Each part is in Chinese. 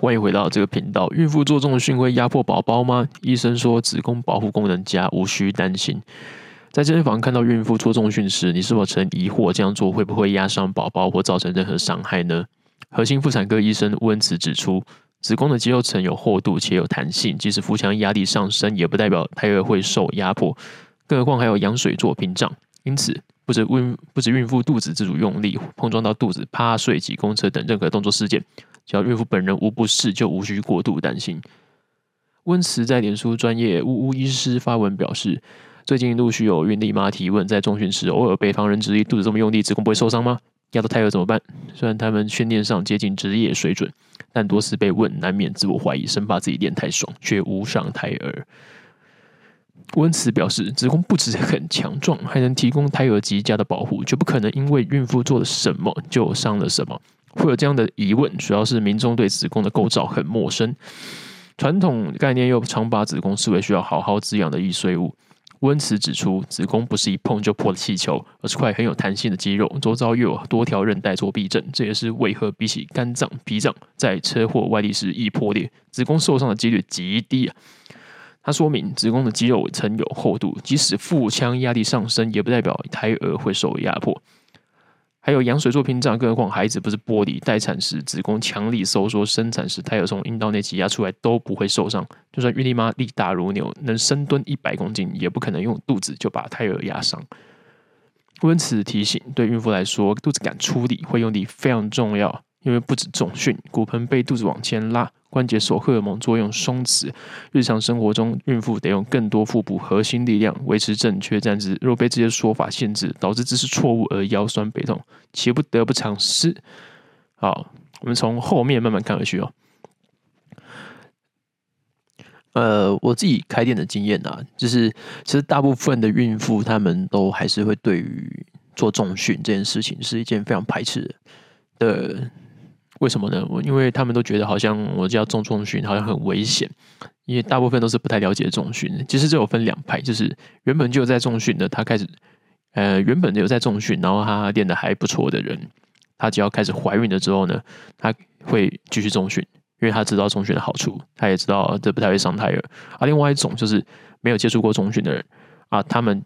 欢迎回到这个频道。孕妇做重训会压迫宝宝吗？医生说子宫保护功能佳，无需担心。在健身房看到孕妇做重训时，你是否曾疑惑这样做会不会压伤宝宝或造成任何伤害呢？核心妇产科医生温慈指出，子宫的肌肉层有厚度且有弹性，即使腹腔压力上升，也不代表胎儿会受压迫。更何况还有羊水做屏障，因此不止孕不止孕妇肚子自主用力碰撞到肚子、趴睡、挤公车等任何动作事件。只要孕妇本人无不适，就无需过度担心。温慈在脸书专业呜呜医师发文表示，最近陆续有孕丽妈提问，在中训时偶尔被旁人质疑肚子这么用力，子宫不会受伤吗？压到胎儿怎么办？虽然他们训练上接近职业水准，但多次被问，难免自我怀疑，生怕自己练太爽，却无伤胎儿。温慈表示，子宫不止很强壮，还能提供胎儿极佳的保护，绝不可能因为孕妇做了什么就伤了什么。会有这样的疑问，主要是民众对子宫的构造很陌生，传统概念又常把子宫视为需要好好滋养的易碎物。温慈指出，子宫不是一碰就破的气球，而是块很有弹性的肌肉，周遭又有多条韧带做避震。这也是为何比起肝脏、脾脏，在车祸外力时易破裂，子宫受伤的几率极低啊。他说明，子宫的肌肉层有厚度，即使腹腔压力上升，也不代表胎儿会受压迫。还有羊水做屏障，更何况孩子不是玻璃。待产时子宫强力收缩，生产时胎儿从阴道内挤压出来都不会受伤。就算孕妈力大如牛，能深蹲一百公斤，也不可能用肚子就把胎儿压伤。温此提醒，对孕妇来说，肚子敢出力，会用力非常重要。因为不止重训，骨盆被肚子往前拉，关节受荷尔蒙作用松弛。日常生活中，孕妇得用更多腹部核心力量维持正确站姿。若被这些说法限制，导致姿势错误而腰酸背痛，岂不得不偿失？好，我们从后面慢慢看回去哦。呃，我自己开店的经验啊，就是其实大部分的孕妇她们都还是会对于做重训这件事情是一件非常排斥的。为什么呢？我因为他们都觉得好像我叫重重训好像很危险，因为大部分都是不太了解重训。其实这有分两派，就是原本就在重训的，他开始呃原本有在重训，然后他练得还不错的人，他只要开始怀孕了之后呢，他会继续重训，因为他知道重训的好处，他也知道这不太会伤胎儿。而另外一种就是没有接触过重训的人啊，他们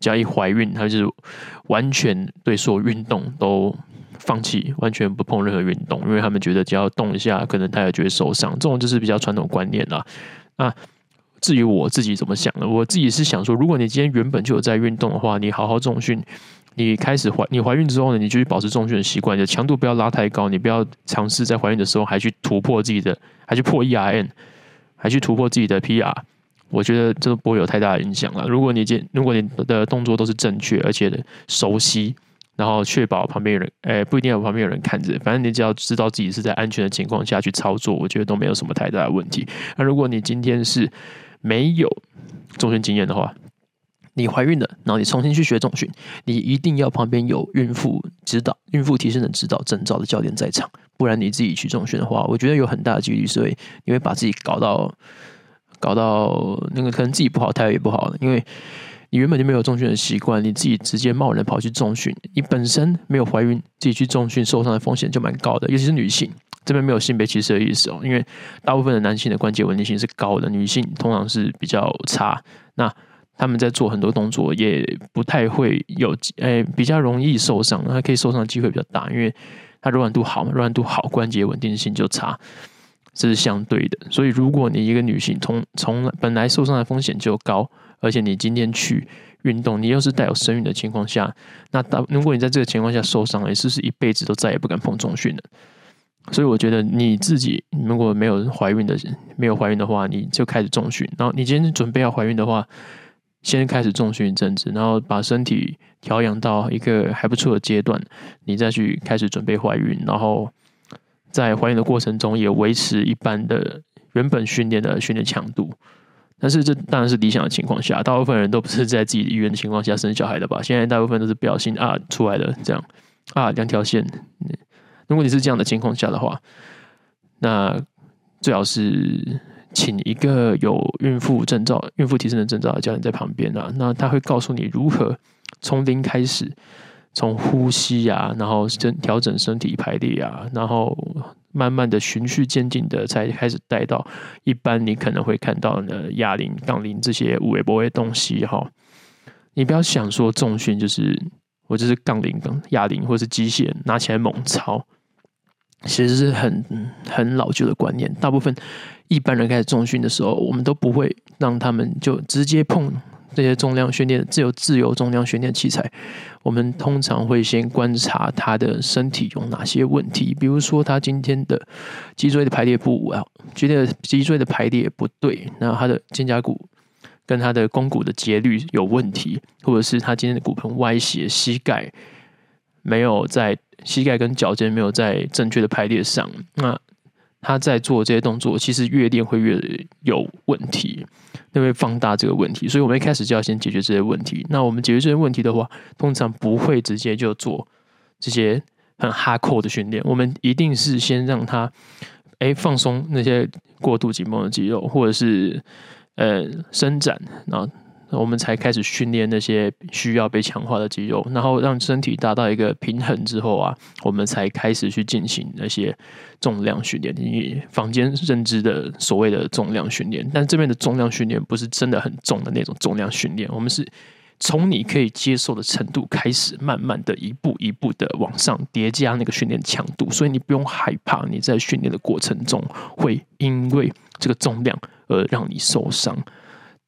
只要一怀孕，他就是完全对所有运动都。放弃，完全不碰任何运动，因为他们觉得只要动一下，可能他也觉得受伤。这种就是比较传统观念啦。啊，至于我自己怎么想的，我自己是想说，如果你今天原本就有在运动的话，你好好重训，你开始怀，你怀孕之后呢，你就去保持重训的习惯，就强度不要拉太高，你不要尝试在怀孕的时候还去突破自己的，还去破 E R N，还去突破自己的 PR。我觉得这不会有太大的影响了。如果你今，如果你的动作都是正确而且熟悉。然后确保旁边有人，诶，不一定要旁边有人看着，反正你只要知道自己是在安全的情况下去操作，我觉得都没有什么太大的问题。那如果你今天是没有重训经验的话，你怀孕了，然后你重新去学重训，你一定要旁边有孕妇指导、孕妇提升的指导证照的教练在场，不然你自己去重训的话，我觉得有很大的几率所以你会把自己搞到搞到那个可能自己不好，胎儿也不好，因为。你原本就没有重训的习惯，你自己直接贸然跑去重训，你本身没有怀孕，自己去重训受伤的风险就蛮高的，尤其是女性。这边没有性别歧视的意思哦，因为大部分的男性的关节稳定性是高的，女性通常是比较差。那他们在做很多动作也不太会有，诶、比较容易受伤，他可以受伤的机会比较大，因为它柔软度好嘛，柔软度好，关节稳定性就差，这是相对的。所以如果你一个女性从从本来受伤的风险就高。而且你今天去运动，你又是带有身孕的情况下，那当如果你在这个情况下受伤了，你是不是一辈子都再也不敢碰重训了？所以我觉得你自己如果没有怀孕的，没有怀孕的话，你就开始重训。然后你今天准备要怀孕的话，先开始重训一阵子，然后把身体调养到一个还不错的阶段，你再去开始准备怀孕。然后在怀孕的过程中，也维持一般的原本训练的训练强度。但是这当然是理想的情况下，大部分人都不是在自己的意愿的情况下生小孩的吧？现在大部分都是不小心啊出来的，这样啊两条线。如果你是这样的情况下的话，那最好是请一个有孕妇证照、孕妇提升的证照的教练在旁边啊，那他会告诉你如何从零开始，从呼吸啊，然后调整身体排列啊，然后慢慢的循序渐进的才开始带到一般你可能会看到的哑铃、杠铃这些微不微的东西哈。你不要想说重训就是我就是杠铃、跟哑铃或是机械拿起来猛操，其实是很很老旧的观念。大部分一般人开始重训的时候，我们都不会让他们就直接碰。这些重量训练、自由自由重量训练器材，我们通常会先观察他的身体有哪些问题，比如说他今天的脊椎的排列不啊，觉得脊椎的排列不对，那他的肩胛骨跟他的肱骨的节律有问题，或者是他今天的骨盆歪斜，膝盖没有在膝盖跟脚尖没有在正确的排列上，那。他在做这些动作，其实越练会越有问题，那会放大这个问题。所以，我们一开始就要先解决这些问题。那我们解决这些问题的话，通常不会直接就做这些很 hardcore 的训练。我们一定是先让他，哎，放松那些过度紧绷的肌肉，或者是呃伸展，然后。我们才开始训练那些需要被强化的肌肉，然后让身体达到一个平衡之后啊，我们才开始去进行那些重量训练。你坊间认知的所谓的重量训练，但这边的重量训练不是真的很重的那种重量训练，我们是从你可以接受的程度开始，慢慢的一步一步的往上叠加那个训练强度，所以你不用害怕你在训练的过程中会因为这个重量而让你受伤。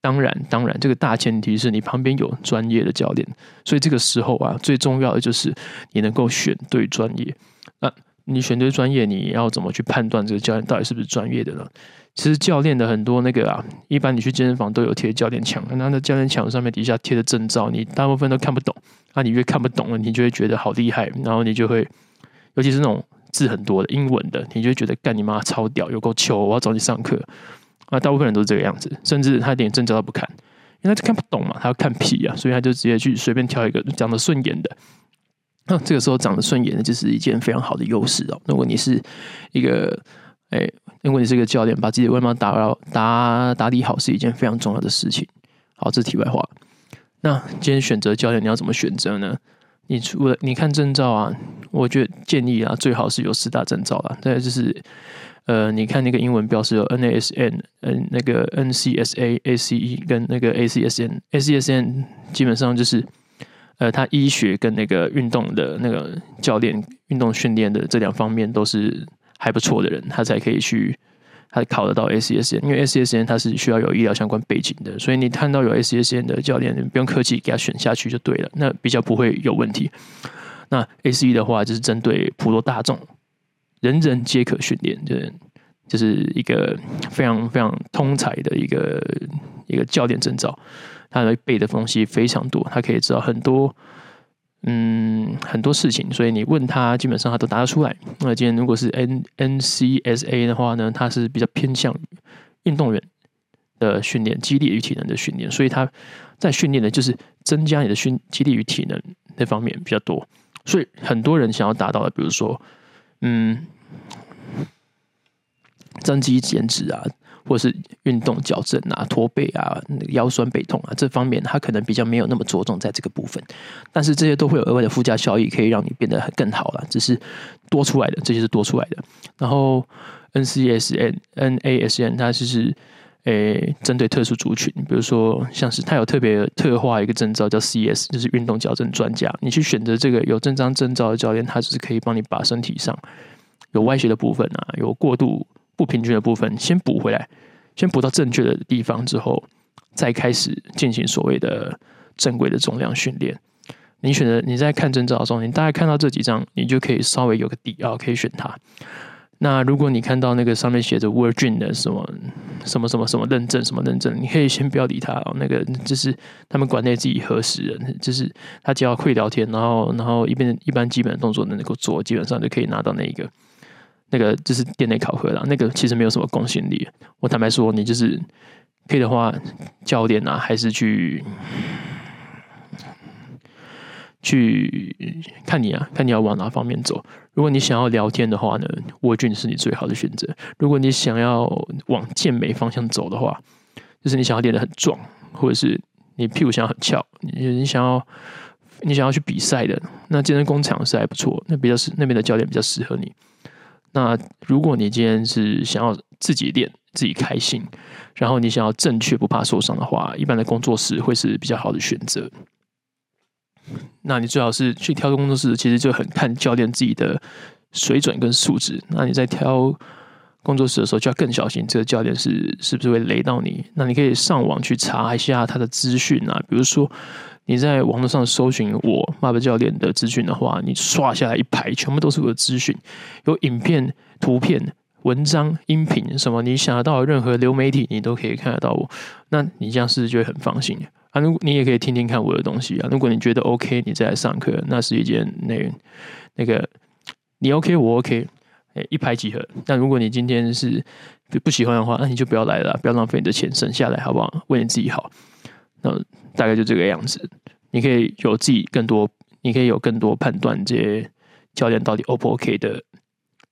当然，当然，这个大前提是你旁边有专业的教练，所以这个时候啊，最重要的就是你能够选对专业。那你选对专业，你要怎么去判断这个教练到底是不是专业的呢？其实教练的很多那个啊，一般你去健身房都有贴教练墙，那那教练墙上面底下贴的证照，你大部分都看不懂。那你越看不懂了，你就会觉得好厉害，然后你就会，尤其是那种字很多的英文的，你就会觉得干你妈超屌，有够糗，我要找你上课。啊，大部分人都是这个样子，甚至他连证照都不看，因为他看不懂嘛，他要看屁啊，所以他就直接去随便挑一个长得顺眼的。那、这个时候长得顺眼的，就是一件非常好的优势哦。如果你是一个，哎，如果你是一个教练，把自己的外貌打到打打理好，是一件非常重要的事情。好，这是题外话。那今天选择教练，你要怎么选择呢？你除了你看证照啊，我觉得建议啊，最好是有四大证照啦。再就是。呃，你看那个英文标示有 NASN，嗯，那个 NCSA、ACE 跟那个 ACSN。ACSN 基本上就是，呃，他医学跟那个运动的那个教练、运动训练的这两方面都是还不错的人，他才可以去，他考得到 ACSN。因为 ACSN 它是需要有医疗相关背景的，所以你看到有 ACSN 的教练，你不用客气，给他选下去就对了，那比较不会有问题。那 ACE 的话，就是针对普罗大众。人人皆可训练，就是就是一个非常非常通才的一个一个教练证照，他的背的东西非常多，他可以知道很多嗯很多事情，所以你问他，基本上他都答得出来。那今天如果是 N N C S A 的话呢，他是比较偏向于运动员的训练，肌力与体能的训练，所以他在训练的就是增加你的训肌力与体能那方面比较多。所以很多人想要达到的，比如说。嗯，增肌减脂啊，或是运动矫正啊、驼背啊、腰酸背痛啊，这方面他可能比较没有那么着重在这个部分，但是这些都会有额外的附加效益，可以让你变得很更好了。只是多出来的，这些是多出来的。然后 NCSNNASN，它就是。诶，针对特殊族群，比如说像是他有特别特化一个证照叫 CS，就是运动矫正专家。你去选择这个有这张证照的教练，他只是可以帮你把身体上有歪斜的部分啊，有过度不平均的部分先补回来，先补到正确的地方之后，再开始进行所谓的正规的重量训练。你选择你在看证照的时候，你大概看到这几张，你就可以稍微有个底啊，可以选它。那如果你看到那个上面写着 Virgin 的什么什么什么什么认证什么认证，你可以先不要理他哦。那个就是他们馆内自己核实人，就是他只要会聊天，然后然后一边一般基本动作能够做，基本上就可以拿到那一个那个就是店内考核了。那个其实没有什么公信力。我坦白说，你就是可以的话，教练啊，还是去。去看你啊，看你要往哪方面走。如果你想要聊天的话呢，Virgin 是你最好的选择。如果你想要往健美方向走的话，就是你想要练得很壮，或者是你屁股想要很翘，你你想要你想要去比赛的，那健身工厂是还不错，那比较适那边的教练比较适合你。那如果你今天是想要自己练、自己开心，然后你想要正确不怕受伤的话，一般的工作室会是比较好的选择。那你最好是去挑个工作室，其实就很看教练自己的水准跟素质。那你在挑工作室的时候，就要更小心这个教练是是不是会雷到你。那你可以上网去查一下他的资讯啊，比如说你在网络上搜寻我 Bob 教练的资讯的话，你刷下来一排，全部都是我的资讯，有影片、图片、文章、音频什么，你想得到任何流媒体，你都可以看得到我。那你这样是不是就会很放心？啊，如你也可以听听看我的东西啊。如果你觉得 OK，你再来上课，那是一件那那个你 OK，我 OK，哎，一拍即合。但如果你今天是不喜欢的话，那你就不要来了，不要浪费你的钱，省下来好不好？为你自己好。那大概就这个样子，你可以有自己更多，你可以有更多判断这些教练到底 O 不 OK 的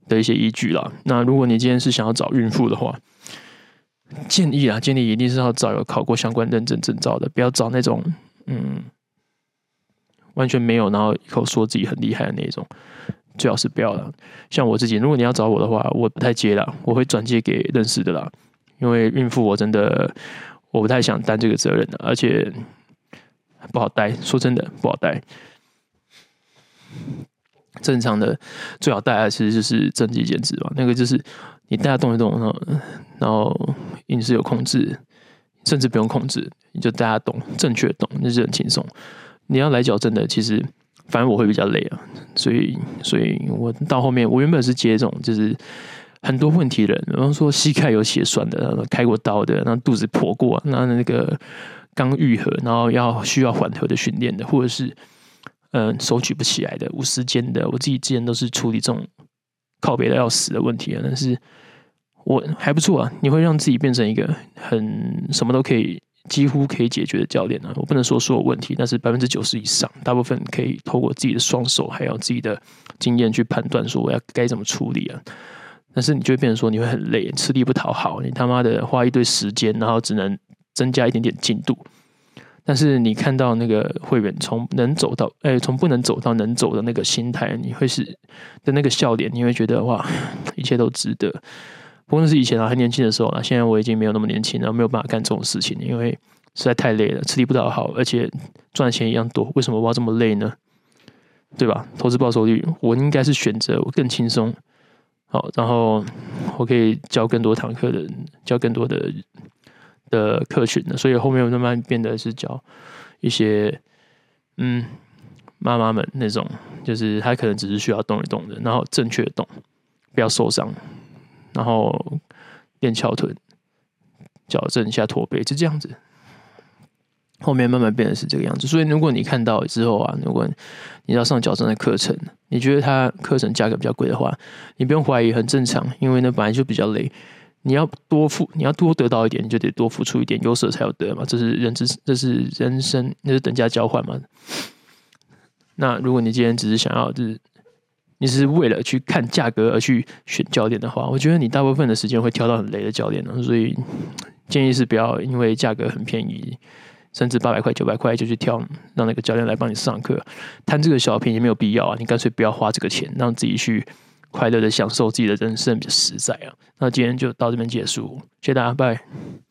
的一些依据啦。那如果你今天是想要找孕妇的话，建议啊，建议一定是要找有考过相关认证证照的，不要找那种嗯完全没有，然后一口说自己很厉害的那种，最好是不要了。像我自己，如果你要找我的话，我不太接了，我会转接给认识的啦。因为孕妇我真的我不太想担这个责任的，而且不好带。说真的，不好带。正常的最好带的其实就是增肌减脂吧，那个就是你带它动一动，然后然后饮食有控制，甚至不用控制，你就带它动，正确动，那是很轻松。你要来矫正的，其实反正我会比较累啊，所以所以我到后面，我原本是接这种就是很多问题的人，比方说膝盖有血栓的，然后开过刀的，然后肚子破过，那那个刚愈合，然后要需要缓和的训练的，或者是。嗯，手举不起来的，无时间的，我自己之前都是处理这种靠别的要死的问题啊。但是我还不错啊，你会让自己变成一个很什么都可以，几乎可以解决的教练啊。我不能说所有问题，但是百分之九十以上，大部分可以透过自己的双手，还有自己的经验去判断说我要该怎么处理啊。但是你就会变成说你会很累，吃力不讨好，你他妈的花一堆时间，然后只能增加一点点进度。但是你看到那个会员从能走到，哎，从不能走到能走的那个心态，你会是的那个笑脸，你会觉得哇，一切都值得。不论是以前啊，还年轻的时候啊，现在我已经没有那么年轻了，没有办法干这种事情，因为实在太累了，吃力不讨好，而且赚钱一样多，为什么我要这么累呢？对吧？投资报酬率，我应该是选择我更轻松，好，然后我可以教更多堂课的，教更多的。的客群的，所以后面我慢慢变得是教一些嗯妈妈们那种，就是她可能只是需要动一动的，然后正确的动，不要受伤，然后练翘臀，矫正一下驼背，就这样子。后面慢慢变得是这个样子，所以如果你看到之后啊，如果你要上矫正的课程，你觉得它课程价格比较贵的话，你不用怀疑，很正常，因为那本来就比较累。你要多付，你要多得到一点，你就得多付出一点，有舍才有得嘛，这是人之，这是人生，那是等价交换嘛。那如果你今天只是想要，就是你是为了去看价格而去选教练的话，我觉得你大部分的时间会挑到很雷的教练呢。所以建议是不要因为价格很便宜，甚至八百块、九百块就去跳，让那个教练来帮你上课，贪这个小便宜没有必要啊。你干脆不要花这个钱，让自己去。快乐的享受自己的人生比较实在啊！那今天就到这边结束，谢谢大家，拜。